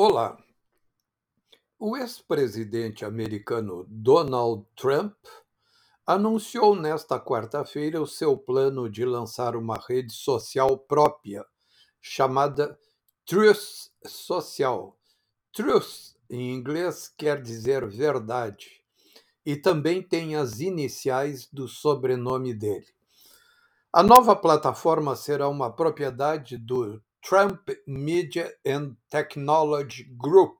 Olá. O ex-presidente americano Donald Trump anunciou nesta quarta-feira o seu plano de lançar uma rede social própria, chamada Truth Social. Truth, em inglês, quer dizer verdade, e também tem as iniciais do sobrenome dele. A nova plataforma será uma propriedade do Trump Media and Technology Group,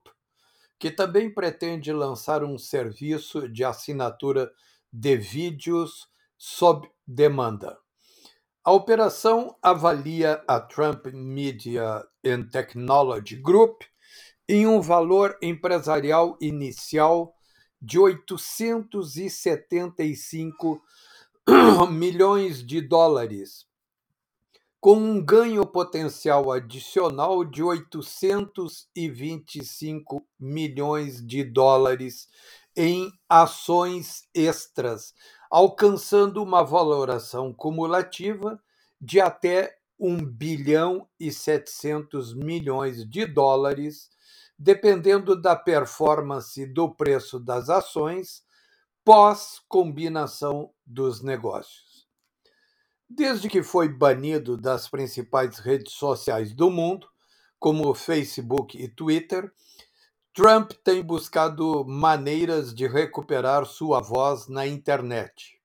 que também pretende lançar um serviço de assinatura de vídeos sob demanda. A operação avalia a Trump Media and Technology Group em um valor empresarial inicial de 875 milhões de dólares com um ganho potencial adicional de 825 milhões de dólares em ações extras, alcançando uma valoração cumulativa de até 1 bilhão e 700 milhões de dólares, dependendo da performance do preço das ações pós combinação dos negócios. Desde que foi banido das principais redes sociais do mundo, como o Facebook e Twitter, Trump tem buscado maneiras de recuperar sua voz na internet.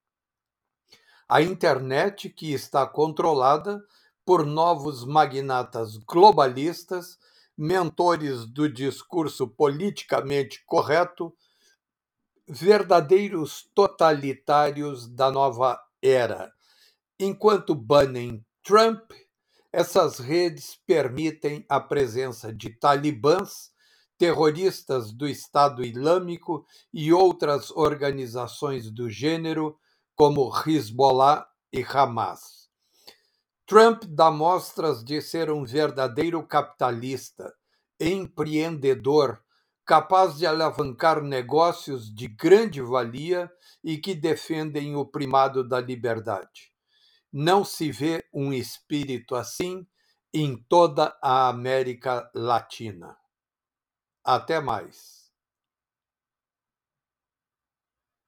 A internet, que está controlada por novos magnatas globalistas, mentores do discurso politicamente correto, verdadeiros totalitários da nova era Enquanto banem Trump, essas redes permitem a presença de talibãs, terroristas do Estado Islâmico e outras organizações do gênero, como Hezbollah e Hamas. Trump dá mostras de ser um verdadeiro capitalista, empreendedor, capaz de alavancar negócios de grande valia e que defendem o primado da liberdade. Não se vê um espírito assim em toda a América Latina. Até mais.